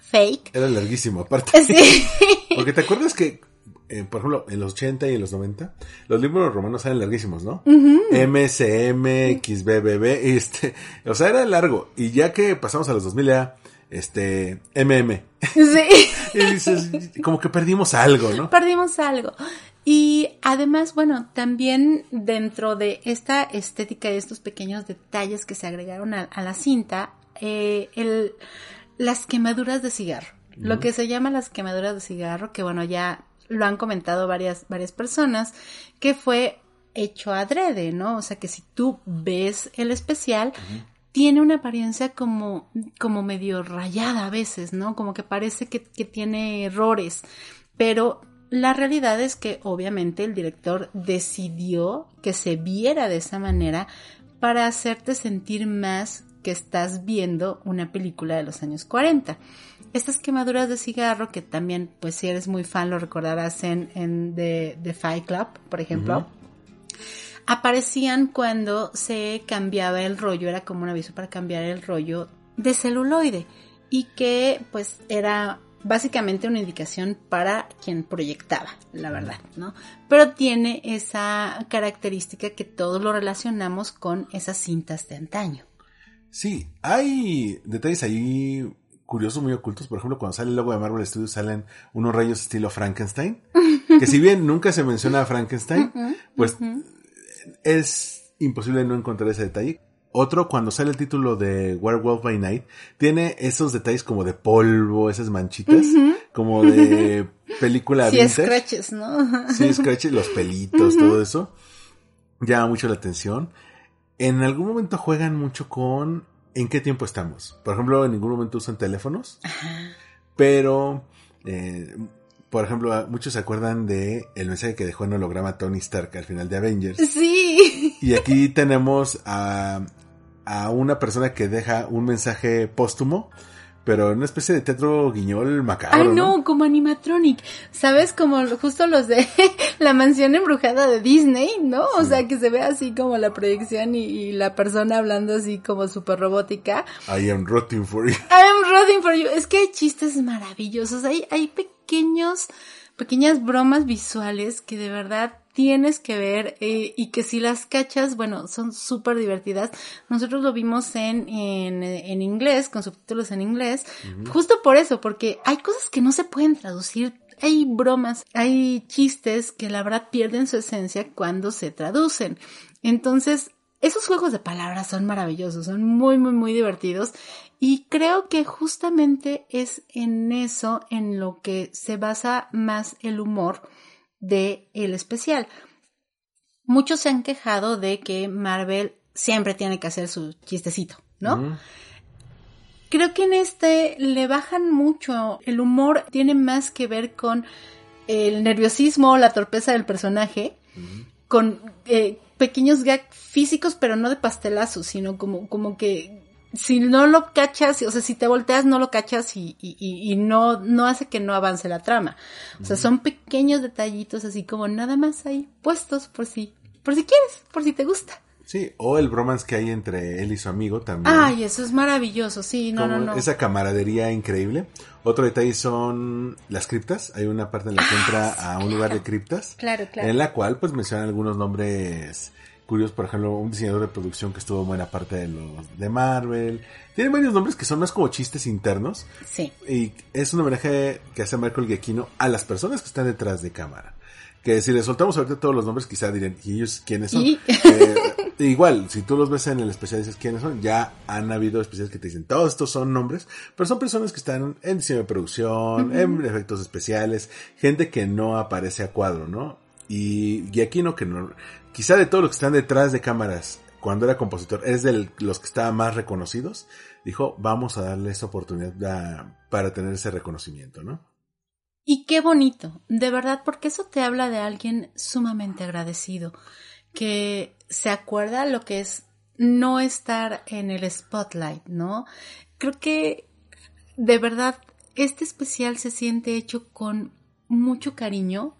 fake.
Era larguísimo, aparte. Sí. Porque te acuerdas que, eh, por ejemplo, en los 80 y en los 90, los libros romanos eran larguísimos, ¿no? MSM, XBBB, este, o sea, era largo. Y ya que pasamos a los 2000 ya este, MM. Sí. y dices, como que perdimos algo, ¿no?
Perdimos algo. Y además, bueno, también dentro de esta estética y estos pequeños detalles que se agregaron a, la cinta, eh, el, las quemaduras de cigarro. Lo que se llama las quemaduras de cigarro, que bueno, ya lo han comentado varias, varias personas, que fue hecho adrede, ¿no? O sea que si tú ves el especial, tiene una apariencia como, como medio rayada a veces, ¿no? Como que parece que, que tiene errores, pero la realidad es que obviamente el director decidió que se viera de esa manera para hacerte sentir más que estás viendo una película de los años 40. Estas quemaduras de cigarro, que también, pues si eres muy fan, lo recordarás en, en The, Fight Club, por ejemplo, aparecían cuando se cambiaba el rollo, era como un aviso para cambiar el rollo de celuloide y que pues era básicamente una indicación para quien proyectaba, la verdad, ¿no? Pero tiene esa característica que todos lo relacionamos con esas cintas de antaño.
Sí, hay detalles ahí curiosos, muy ocultos. Por ejemplo, cuando sale el logo de Marvel Studios salen unos rayos estilo Frankenstein. que si bien nunca se menciona a Frankenstein, pues es imposible no encontrar ese detalle. Otro, cuando sale el título de Werewolf by Night, tiene esos detalles como de polvo, esas manchitas, como de película
sí, scratches, ¿no?
sí, scratches, los pelitos, todo eso. Llama mucho la atención. En algún momento juegan mucho con en qué tiempo estamos. Por ejemplo, en ningún momento usan teléfonos. Pero eh, por ejemplo, muchos se acuerdan de el mensaje que dejó en holograma Tony Stark al final de Avengers.
Sí.
Y aquí tenemos a, a una persona que deja un mensaje póstumo pero una especie de teatro guiñol macabro.
Ay, no, como animatronic. ¿Sabes? Como justo los de la mansión embrujada de Disney, ¿no? O sea, que se ve así como la proyección y, la persona hablando así como súper robótica.
I am rotting for you.
I am rotting for you. Es que hay chistes maravillosos. Hay, hay pequeños, pequeñas bromas visuales que de verdad tienes que ver eh, y que si las cachas, bueno, son súper divertidas. Nosotros lo vimos en, en, en, inglés, con subtítulos en inglés, justo por eso, porque hay cosas que no se pueden traducir. Hay bromas, hay chistes que la verdad pierden su esencia cuando se traducen. Entonces, esos juegos de palabras son maravillosos, son muy, muy, muy divertidos. Y creo que justamente es en eso en lo que se basa más el humor de el especial. Muchos se han quejado de que Marvel siempre tiene que hacer su chistecito, ¿no? Creo que en este le bajan mucho. El humor tiene más que ver con el nerviosismo, la torpeza del personaje, con eh, pequeños gags físicos, pero no de pastelazos, sino como, como que si no lo cachas, o sea, si te volteas no lo cachas y, y, y, no, no hace que no avance la trama. O sea, son pequeños detallitos así como nada más ahí puestos por si, por si quieres, por si te gusta.
Sí, o el bromance que hay entre él y su amigo también.
Ay, eso es maravilloso, sí, no, no, no.
Esa camaradería increíble. Otro detalle son las criptas. Hay una parte en la que ah, entra a un lugar de criptas.
Claro, claro.
En la cual pues mencionan algunos nombres curiosos, por ejemplo, un diseñador de producción que estuvo en buena parte de los de Marvel. Tiene varios nombres que son más como chistes internos.
Sí.
Y es un homenaje que hace Michael Giacchino a las personas que están detrás de cámara. Que si le soltamos ahorita todos los nombres, quizá dirían, ¿y ellos quiénes son? Eh, igual, si tú los ves en el especial y dices quiénes son, ya han habido especiales que te dicen, todos estos son nombres, pero son personas que están en diseño de producción, en efectos especiales, gente que no aparece a cuadro, ¿no? Y Giacchino, que no, quizá de todos los que están detrás de cámaras, cuando era compositor, es de los que estaban más reconocidos, dijo, vamos a darle esa oportunidad para tener ese reconocimiento, ¿no?
Y qué bonito, de verdad, porque eso te habla de alguien sumamente agradecido, que se acuerda lo que es no estar en el spotlight, ¿no? Creo que de verdad este especial se siente hecho con mucho cariño,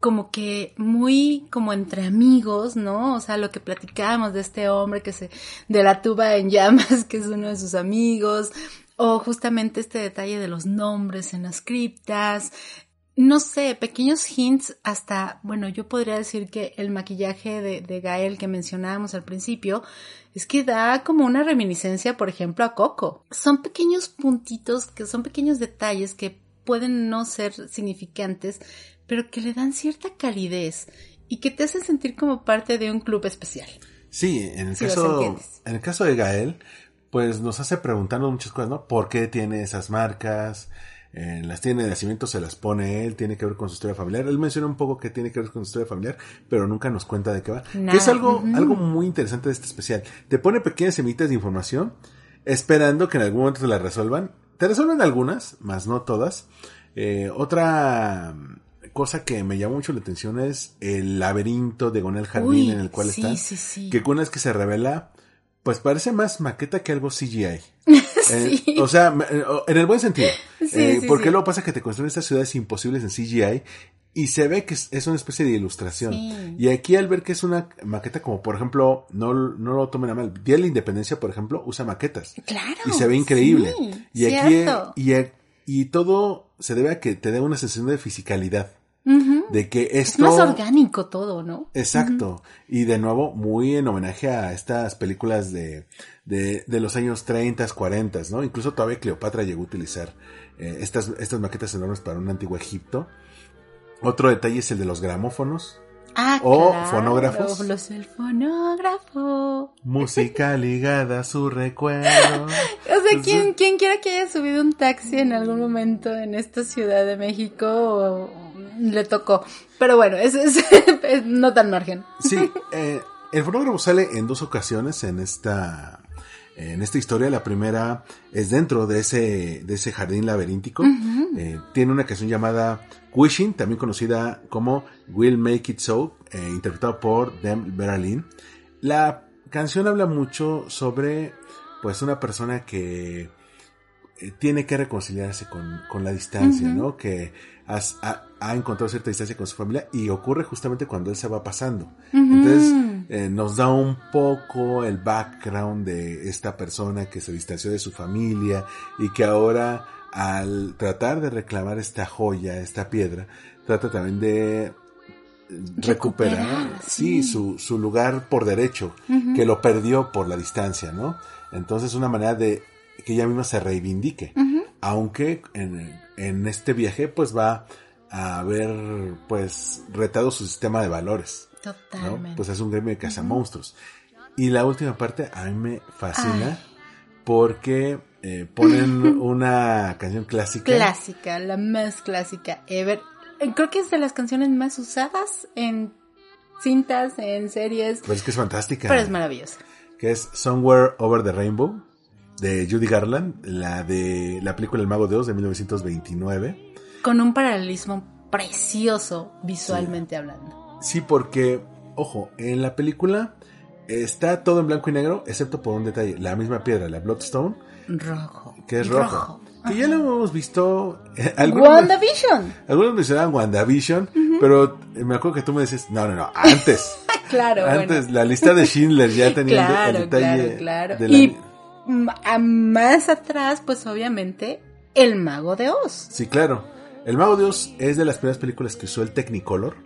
como que muy como entre amigos, ¿no? O sea, lo que platicábamos de este hombre que se, de la tuba en llamas, que es uno de sus amigos, o justamente este detalle de los nombres en las criptas, no sé, pequeños hints hasta, bueno, yo podría decir que el maquillaje de, de Gael que mencionábamos al principio, es que da como una reminiscencia, por ejemplo, a Coco. Son pequeños puntitos, que son pequeños detalles que pueden no ser significantes, pero que le dan cierta calidez y que te hacen sentir como parte de un club especial.
Sí, en el caso, en el caso de Gael, pues nos hace preguntarnos muchas cosas, ¿no? ¿Por qué tiene esas marcas? Eh, las tiene de nacimiento, se las pone él, tiene que ver con su historia familiar. Él menciona un poco que tiene que ver con su historia familiar, pero nunca nos cuenta de qué va. es algo, algo muy interesante de este especial. Te pone pequeñas semitas de información, esperando que en algún momento te la resuelvan. Te resuelven algunas, más no todas. Eh, otra cosa que me llamó mucho la atención es el laberinto de Gonel Jardín en el cual está. Que una vez que se revela, pues parece más maqueta que algo CGI. Eh, o sea, eh, en el buen sentido. eh, porque luego pasa que te construyen estas ciudades imposibles en CGI y se ve que es, una especie de ilustración. Y aquí al ver que es una maqueta como por ejemplo, no, no lo tomen a mal, Día de la Independencia, por ejemplo, usa maquetas.
Claro.
Y se ve increíble. y aquí, y, y todo se debe a que te dé una sensación de fisicalidad. De que esto...
Es más orgánico todo, ¿no?
Exacto. Y de nuevo, muy en homenaje a estas películas de, de, de los años 30, 40, ¿no? Incluso todavía Cleopatra llegó a utilizar eh, estas, estas maquetas enormes para un antiguo Egipto. Otro detalle es el de los gramófonos.
Ah,
o fonógrafos.
Los el fonógrafo.
Música ligada a su recuerdo. o
sea, quien, quien quiera que haya subido un taxi en algún momento en esta Ciudad de México le tocó. Pero bueno, es, es, no tan margen.
Sí, eh, el fonógrafo sale en dos ocasiones en esta en esta historia. La primera es dentro de ese, de ese jardín laberíntico. eh, tiene una canción llamada Wishing, también conocida como Will Make It So, eh, interpretada por Dem Berlin. La canción habla mucho sobre pues una persona que eh, tiene que reconciliarse con, con la distancia, ¿no? Que ha, encontrado cierta distancia con su familia y ocurre justamente cuando él se va pasando. Entonces, eh, nos da un poco el background de esta persona que se distanció de su familia y que ahora al tratar de reclamar esta joya, esta piedra, trata también de recuperar, sí, su, su lugar por derecho, que lo perdió por la distancia, ¿no? Entonces una manera de que ella misma se reivindique. Aunque en, en, este viaje pues va a haber pues retado su sistema de valores.
Totalmente.
Pues es un gremio de cazamonstruos. Y la última parte a mí me fascina porque eh, ponen una canción clásica.
Clásica, la más clásica ever. Eh, creo que es de las canciones más usadas en cintas, en series.
Pues es que es fantástica.
Pero es maravillosa.
Que es Somewhere Over the Rainbow de Judy Garland, la de la película El Mago de Oz de 1929.
Con un paralelismo precioso visualmente hablando.
Sí, porque, ojo, en la película está todo en blanco y negro, excepto por un detalle, la misma piedra, la Bloodstone.
Rojo.
Que es rojo. Que ya lo hemos visto.
Eh, WandaVision.
Algunos mencionaban WandaVision, pero me acuerdo que tú me dices, no, no, no, antes.
claro.
Antes, la lista de Schindler ya tenía
claro,
el detalle.
Claro, claro. Y más atrás, pues obviamente, El Mago de Oz.
Sí, claro. El Mago de Oz es de las primeras películas que usó el Technicolor.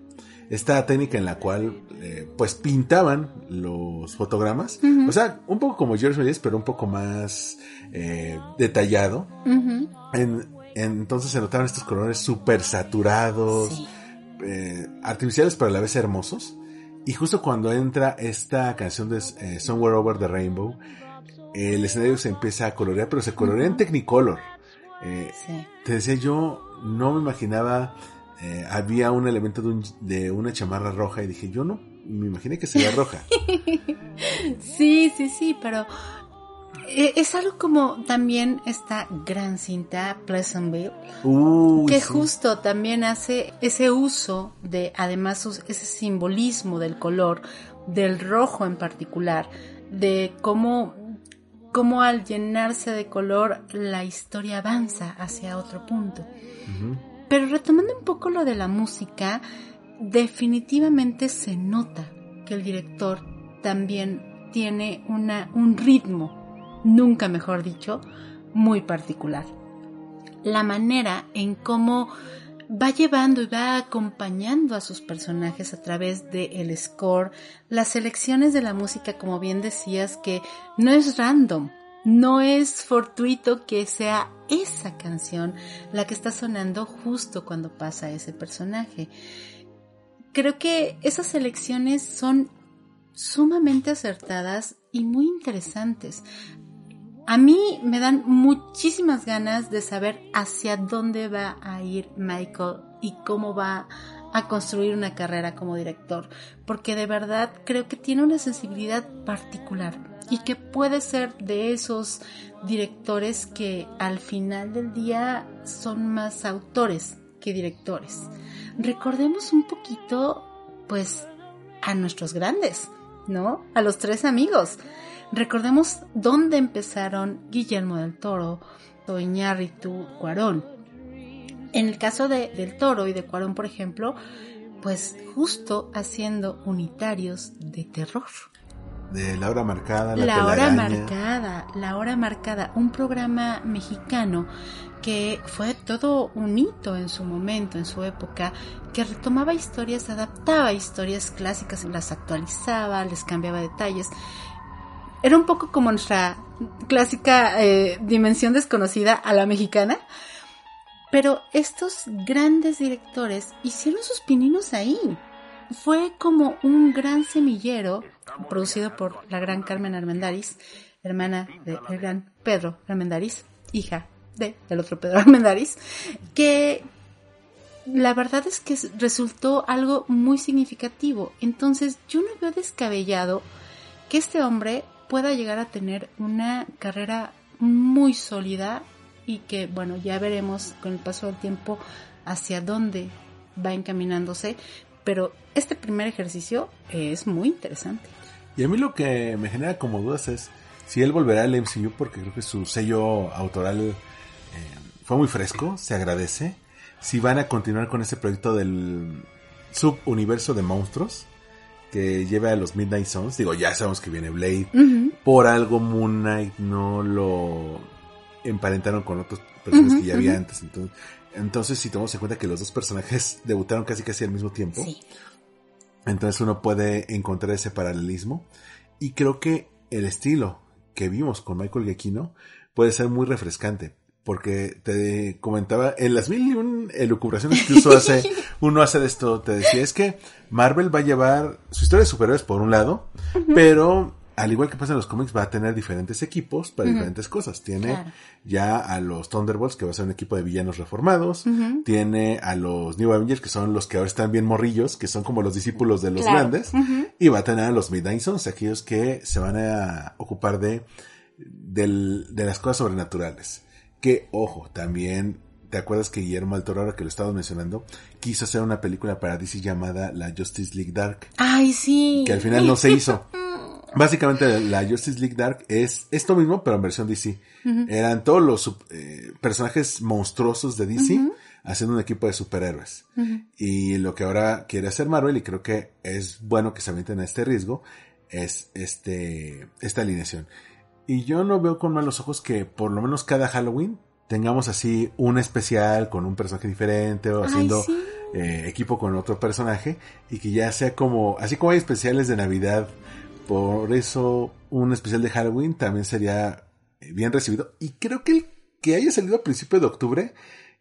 Esta técnica en la cual, eh, pues, pintaban los fotogramas. Uh -huh. O sea, un poco como George Méliès, pero un poco más eh, detallado. Uh -huh. en, en, entonces se notaban estos colores súper saturados, sí. eh, artificiales, pero a la vez hermosos. Y justo cuando entra esta canción de Somewhere Over the Rainbow, el escenario se empieza a colorear, pero se colorea en Technicolor. Eh, sí. Te decía yo, no me imaginaba, eh, había un elemento de, un, de, una chamarra roja y dije, yo no, me imaginé que sería roja.
sí, sí, sí, pero eh, es algo como también esta gran cinta Pleasantville,
Uy,
que
sí.
justo también hace ese uso de, además, ese simbolismo del color, del rojo en particular, de cómo cómo al llenarse de color la historia avanza hacia otro punto. Pero retomando un poco lo de la música, definitivamente se nota que el director también tiene una, un ritmo, nunca mejor dicho, muy particular. La manera en cómo va llevando y va acompañando a sus personajes a través del score, las selecciones de la música, como bien decías, que no es random, no es fortuito que sea esa canción la que está sonando justo cuando pasa ese personaje. Creo que esas selecciones son sumamente acertadas y muy interesantes. A mí me dan muchísimas ganas de saber hacia dónde va a ir Michael y cómo va a construir una carrera como director, porque de verdad creo que tiene una sensibilidad particular y que puede ser de esos directores que al final del día son más autores que directores. Recordemos un poquito, pues, a nuestros grandes, ¿no? A los tres amigos. Recordemos dónde empezaron Guillermo del Toro, Iñárritu, Cuarón. En el caso de, del Toro y de Cuarón, por ejemplo, pues justo haciendo unitarios de terror.
De La Hora Marcada, La,
la Hora Marcada, La Hora Marcada, un programa mexicano que fue todo un hito en su momento, en su época, que retomaba historias, adaptaba historias clásicas, las actualizaba, les cambiaba detalles. Era un poco como nuestra clásica eh, dimensión desconocida a la mexicana, pero estos grandes directores hicieron sus pininos ahí. Fue como un gran semillero producido por la gran Carmen Armendáriz, hermana del gran Pedro Armendáriz, hija de, del otro Pedro Armendáriz, que la verdad es que resultó algo muy significativo. Entonces yo no veo descabellado que este hombre pueda llegar a tener una carrera muy sólida y que, bueno, ya veremos con el paso del tiempo hacia dónde va encaminándose, pero este primer ejercicio es muy interesante.
Y a mí lo que me genera como dudas es si él volverá al MCU porque creo que su sello autoral eh, fue muy fresco, se agradece. Si van a continuar con ese proyecto del subuniverso de monstruos que lleva a los Midnight Suns, digo, ya sabemos que viene Blade, por algo Moon Knight no lo emparentaron con otros personajes que ya había antes. Entonces, entonces, si tomamos en cuenta que los dos personajes debutaron casi casi al mismo tiempo, entonces uno puede encontrar ese paralelismo. Y creo que el estilo que vimos con Michael Giacchino puede ser muy refrescante. Porque te comentaba, en las mil y un elucubraciones que uno hace, uno hace de esto, te decía, es que Marvel va a llevar su historia de superhéroes por un lado, pero al igual que pasa en los cómics, va a tener diferentes equipos para diferentes cosas. Tiene ya a los Thunderbolts, que va a ser un equipo de villanos reformados. Tiene a los New Avengers, que son los que ahora están bien morrillos, que son como los discípulos de los grandes. Y va a tener a los Midnight Suns, aquellos que se van a ocupar de, de las cosas sobrenaturales. Que, ojo, también ¿Te acuerdas que Guillermo del Toro, ahora que lo estaba mencionando, quiso hacer una película para DC llamada La Justice League Dark?
Ay, sí.
Que al final no se hizo. Básicamente la Justice League Dark es esto mismo, pero en versión DC. Eran todos los eh, personajes monstruosos de DC haciendo un equipo de superhéroes. Y lo que ahora quiere hacer Marvel, y creo que es bueno que se avienten a este riesgo, es este, esta alineación. Y yo no veo con malos ojos que por lo menos cada Halloween tengamos así un especial con un personaje diferente o haciendo eh, equipo con otro personaje y que ya sea como, así como hay especiales de Navidad por eso un especial de Halloween también sería eh, bien recibido. Y creo que el que haya salido a principio de octubre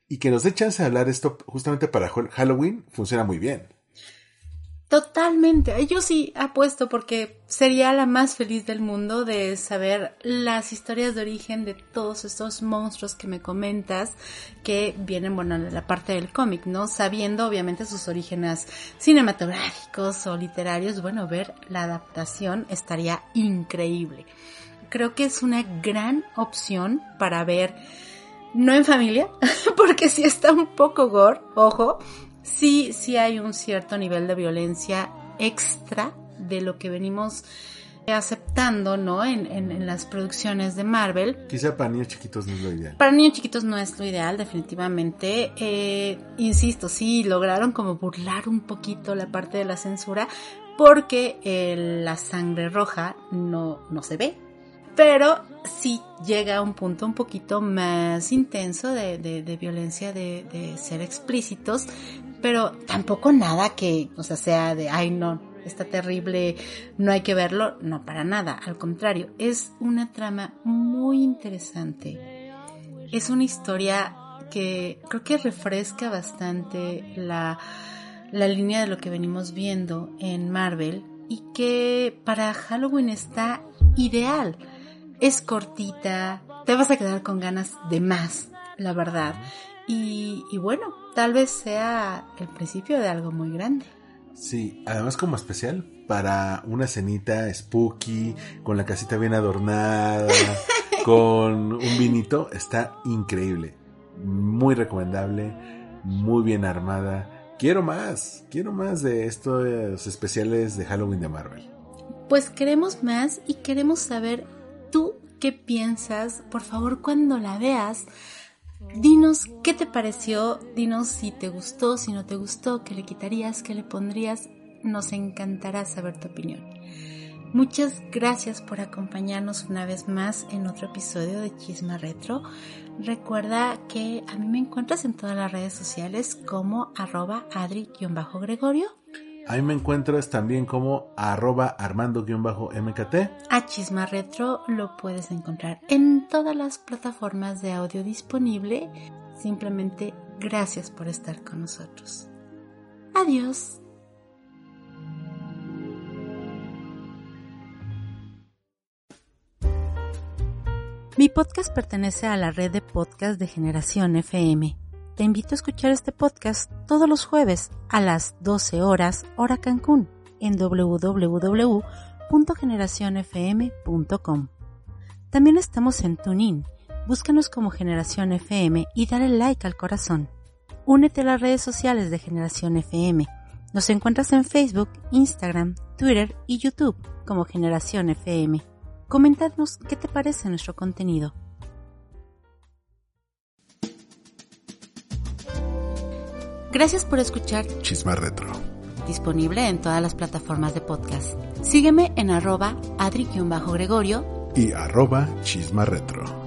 y que nos dé chance de hablar esto justamente para Halloween funciona muy bien.
Totalmente. Yo sí apuesto porque sería la más feliz del mundo de saber las historias de origen de todos estos monstruos que me comentas que vienen, bueno, de la parte del cómic, ¿no? Sabiendo obviamente sus orígenes cinematográficos o literarios, bueno, ver la adaptación estaría increíble. Creo que es una gran opción para ver, no en familia, porque si está un poco gore, ojo, sí, sí hay un cierto nivel de violencia extra de lo que venimos aceptando, ¿no? En, en, las producciones de Marvel.
Quizá para niños chiquitos no es lo ideal.
Para niños chiquitos no es lo ideal, definitivamente. Eh, insisto, sí, lograron como burlar un poquito la parte de la censura porque eh, la sangre roja no, no se ve. Pero sí llega a un punto un poquito más intenso de, de, violencia, de, de ser explícitos, pero tampoco nada que, o sea, sea de, ay, no, está terrible, no hay que verlo, no para nada, al contrario, es una trama muy interesante. Es una historia que creo que refresca bastante la, la línea de lo que venimos viendo en Marvel y que para Halloween está ideal. Es cortita, te vas a quedar con ganas de más, la verdad. Y, y bueno, tal vez sea el principio de algo muy grande.
Sí, además como especial para una cenita spooky, con la casita bien adornada, con un vinito, está increíble. Muy recomendable, muy bien armada. Quiero más, quiero más de estos especiales de Halloween de Marvel.
Pues queremos más y queremos saber tú qué piensas. Por favor, cuando la veas, Dinos qué te pareció, dinos si te gustó, si no te gustó, qué le quitarías, qué le pondrías. Nos encantará saber tu opinión. Muchas gracias por acompañarnos una vez más en otro episodio de Chisma Retro. Recuerda que a mí me encuentras en todas las redes sociales como arroba adri-gregorio
Ahí me encuentras también como arroba armando-mkt.
A Chisma Retro lo puedes encontrar en todas las plataformas de audio disponible. Simplemente gracias por estar con nosotros. Adiós. Mi podcast pertenece a la red de podcast de Generación FM te invito a escuchar este podcast todos los jueves a las 12 horas hora Cancún en www.generacionfm.com. También estamos en TuneIn. Búscanos como Generación FM y dale like al corazón. Únete a las redes sociales de Generación FM. Nos encuentras en Facebook, Instagram, Twitter y YouTube como Generación FM. Comentadnos qué te parece nuestro contenido. Gracias por escuchar
Chisma Retro.
Disponible en todas las plataformas de podcast. Sígueme en arroba adri-gregorio
y arroba Chisma Retro.